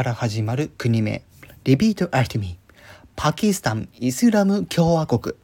から始まる国名。リピー after me.。パキスタン・イスラム共和国。